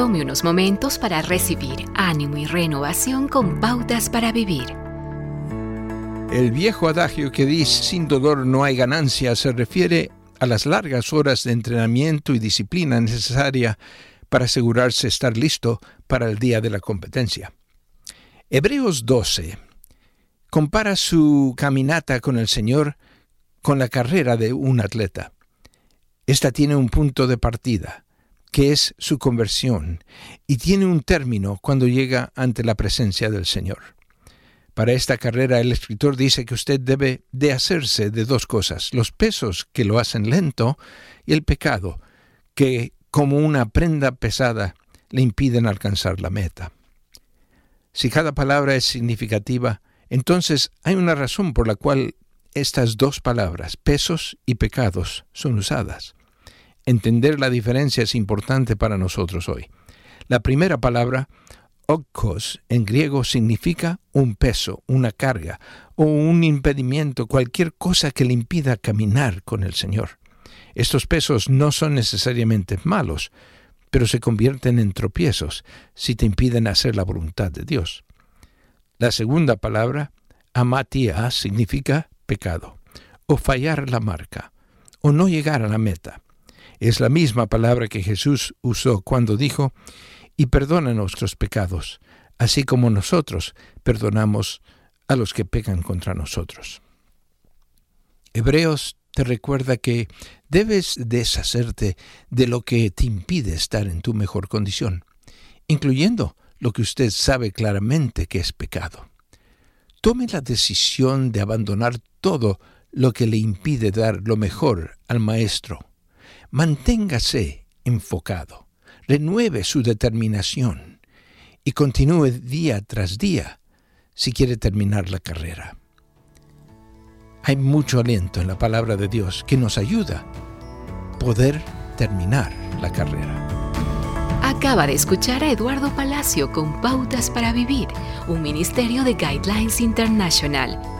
Tome unos momentos para recibir ánimo y renovación con pautas para vivir. El viejo adagio que dice sin dolor no hay ganancia se refiere a las largas horas de entrenamiento y disciplina necesaria para asegurarse estar listo para el día de la competencia. Hebreos 12 compara su caminata con el Señor con la carrera de un atleta. Esta tiene un punto de partida, que es su conversión, y tiene un término cuando llega ante la presencia del Señor. Para esta carrera el escritor dice que usted debe de hacerse de dos cosas, los pesos que lo hacen lento y el pecado, que como una prenda pesada le impiden alcanzar la meta. Si cada palabra es significativa, entonces hay una razón por la cual estas dos palabras, pesos y pecados, son usadas. Entender la diferencia es importante para nosotros hoy. La primera palabra, okos, en griego significa un peso, una carga o un impedimento, cualquier cosa que le impida caminar con el Señor. Estos pesos no son necesariamente malos, pero se convierten en tropiezos si te impiden hacer la voluntad de Dios. La segunda palabra, amatia, significa pecado, o fallar la marca, o no llegar a la meta. Es la misma palabra que Jesús usó cuando dijo, y perdona nuestros pecados, así como nosotros perdonamos a los que pecan contra nosotros. Hebreos te recuerda que debes deshacerte de lo que te impide estar en tu mejor condición, incluyendo lo que usted sabe claramente que es pecado tome la decisión de abandonar todo lo que le impide dar lo mejor al Maestro. Manténgase enfocado, renueve su determinación y continúe día tras día si quiere terminar la carrera. Hay mucho aliento en la palabra de Dios que nos ayuda a poder terminar la carrera. Acaba de escuchar a Eduardo Palacio con Pautas para Vivir, un ministerio de Guidelines International.